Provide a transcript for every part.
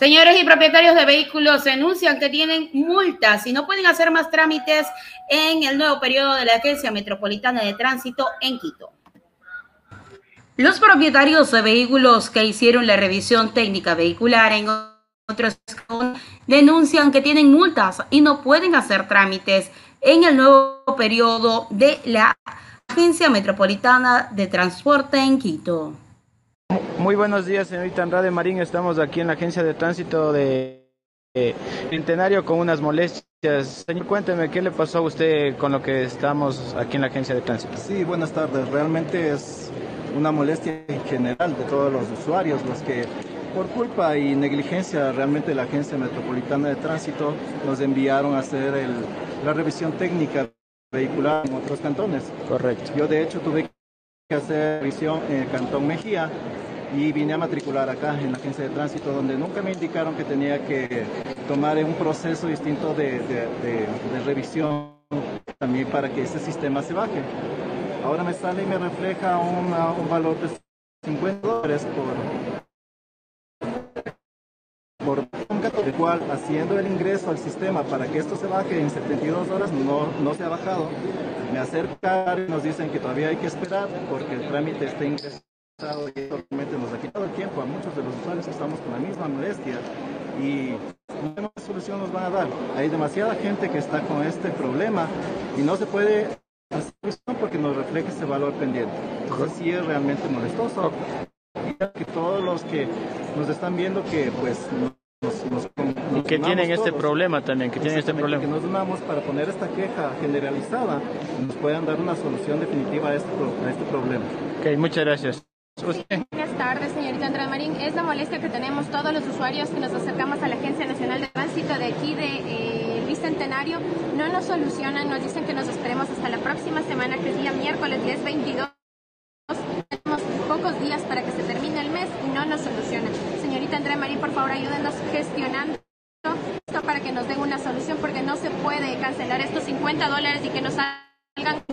Señores y propietarios de vehículos denuncian que tienen multas y no pueden hacer más trámites en el nuevo periodo de la Agencia Metropolitana de Tránsito en Quito. Los propietarios de vehículos que hicieron la revisión técnica vehicular en otros denuncian que tienen multas y no pueden hacer trámites en el nuevo periodo de la Agencia Metropolitana de Transporte en Quito. Muy buenos días, señorita Andrade Marín. Estamos aquí en la agencia de tránsito de Centenario con unas molestias. Señor, cuénteme, ¿qué le pasó a usted con lo que estamos aquí en la agencia de tránsito? Sí, buenas tardes. Realmente es una molestia en general de todos los usuarios, los que por culpa y negligencia realmente la Agencia Metropolitana de Tránsito nos enviaron a hacer la revisión técnica vehicular en otros cantones. Correcto. Yo de hecho tuve que hacer revisión en el Cantón Mejía y vine a matricular acá en la agencia de tránsito donde nunca me indicaron que tenía que tomar un proceso distinto de, revisión también para que ese sistema se baje. Ahora me sale y me refleja un valor de 50 dólares por, por el cual haciendo el ingreso al sistema para que esto se baje en 72 horas no, no se ha bajado. Me acercan y nos dicen que todavía hay que esperar porque el trámite está ingresado y realmente nos ha quitado el tiempo a muchos de los usuarios estamos con la misma molestia y no sé solución nos van a dar. Hay demasiada gente que está con este problema y no se puede hacer porque nos refleja ese valor pendiente. Entonces sí es realmente molestoso. Y que todos los que nos están viendo que pues y que tienen este problema también, que tienen este problema. Que nos unamos para poner esta queja generalizada, nos puedan dar una solución definitiva a este, a este problema. Ok, muchas gracias. Buenas tardes, señorita Andrea Marín. Es la molestia que tenemos todos los usuarios que nos acercamos a la Agencia Nacional de Tránsito de aquí de eh, Bicentenario. No nos solucionan, nos dicen que nos esperemos hasta la próxima semana, que es día miércoles 10 22. Tenemos pocos días para que se termine el mes y no nos solucionan. Señorita Andrea Marín, por favor, ayúdenos gestionando esto para que nos den una solución, porque no se puede cancelar estos 50 dólares y que nos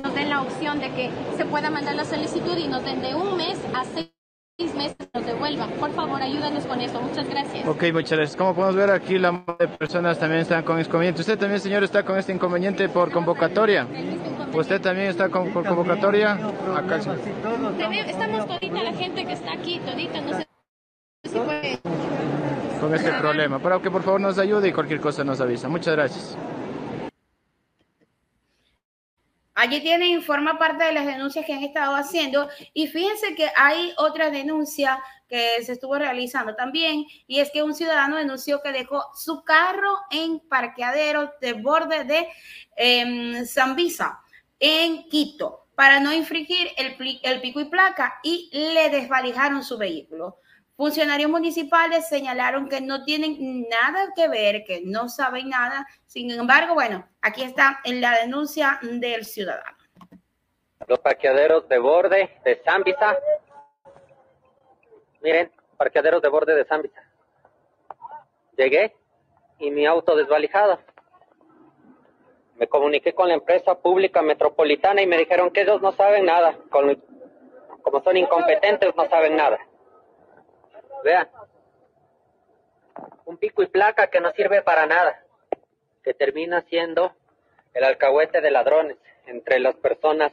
nos den la opción de que se pueda mandar la solicitud y nos den de un mes a seis meses nos devuelvan. Por favor, ayúdanos con eso. Muchas gracias. Ok, muchas gracias. Como podemos ver aquí, la mayoría de personas también están con inconveniente. ¿Usted también, señor, está con este inconveniente por convocatoria? ¿Usted también está con, por convocatoria? Acá Estamos todita la gente que está aquí, todita, no sé si puede... Con este problema. Para que por favor nos ayude y cualquier cosa nos avisa. Muchas gracias. Allí tienen, forma parte de las denuncias que han estado haciendo y fíjense que hay otra denuncia que se estuvo realizando también y es que un ciudadano denunció que dejó su carro en parqueadero de borde de eh, Zambisa en Quito para no infringir el, el pico y placa y le desvalijaron su vehículo. Funcionarios municipales señalaron que no tienen nada que ver, que no saben nada. Sin embargo, bueno, aquí está en la denuncia del ciudadano. Los parqueaderos de borde de Zambisa. Miren, parqueaderos de borde de Zambisa. Llegué y mi auto desvalijado. Me comuniqué con la empresa pública metropolitana y me dijeron que ellos no saben nada. Como son incompetentes, no saben nada. Vean. Un pico y placa que no sirve para nada. Que termina siendo el alcahuete de ladrones entre las personas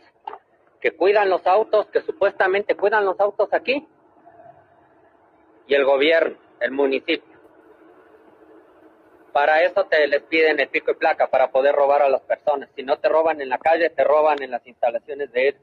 que cuidan los autos, que supuestamente cuidan los autos aquí, y el gobierno, el municipio. Para eso te les piden el pico y placa, para poder robar a las personas. Si no te roban en la calle, te roban en las instalaciones de ellos.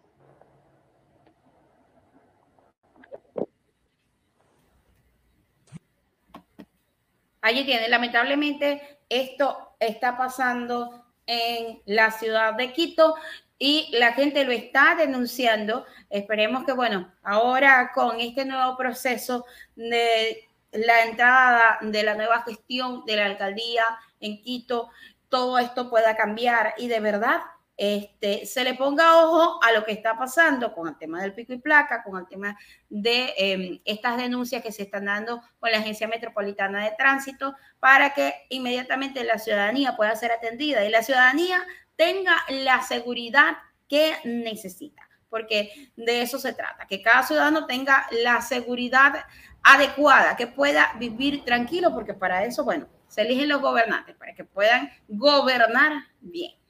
Allí tiene, lamentablemente esto está pasando en la ciudad de Quito y la gente lo está denunciando. Esperemos que, bueno, ahora con este nuevo proceso de la entrada de la nueva gestión de la alcaldía en Quito, todo esto pueda cambiar y de verdad este, se le ponga ojo a lo que está pasando con el tema del pico y placa, con el tema de em, estas denuncias que se están dando con la Agencia Metropolitana de Tránsito, para que inmediatamente la ciudadanía pueda ser atendida y la ciudadanía tenga la seguridad que necesita. porque de eso se trata, que cada ciudadano tenga la seguridad adecuada, que pueda vivir tranquilo, porque para eso, bueno, se eligen los gobernantes, para que puedan gobernar bien.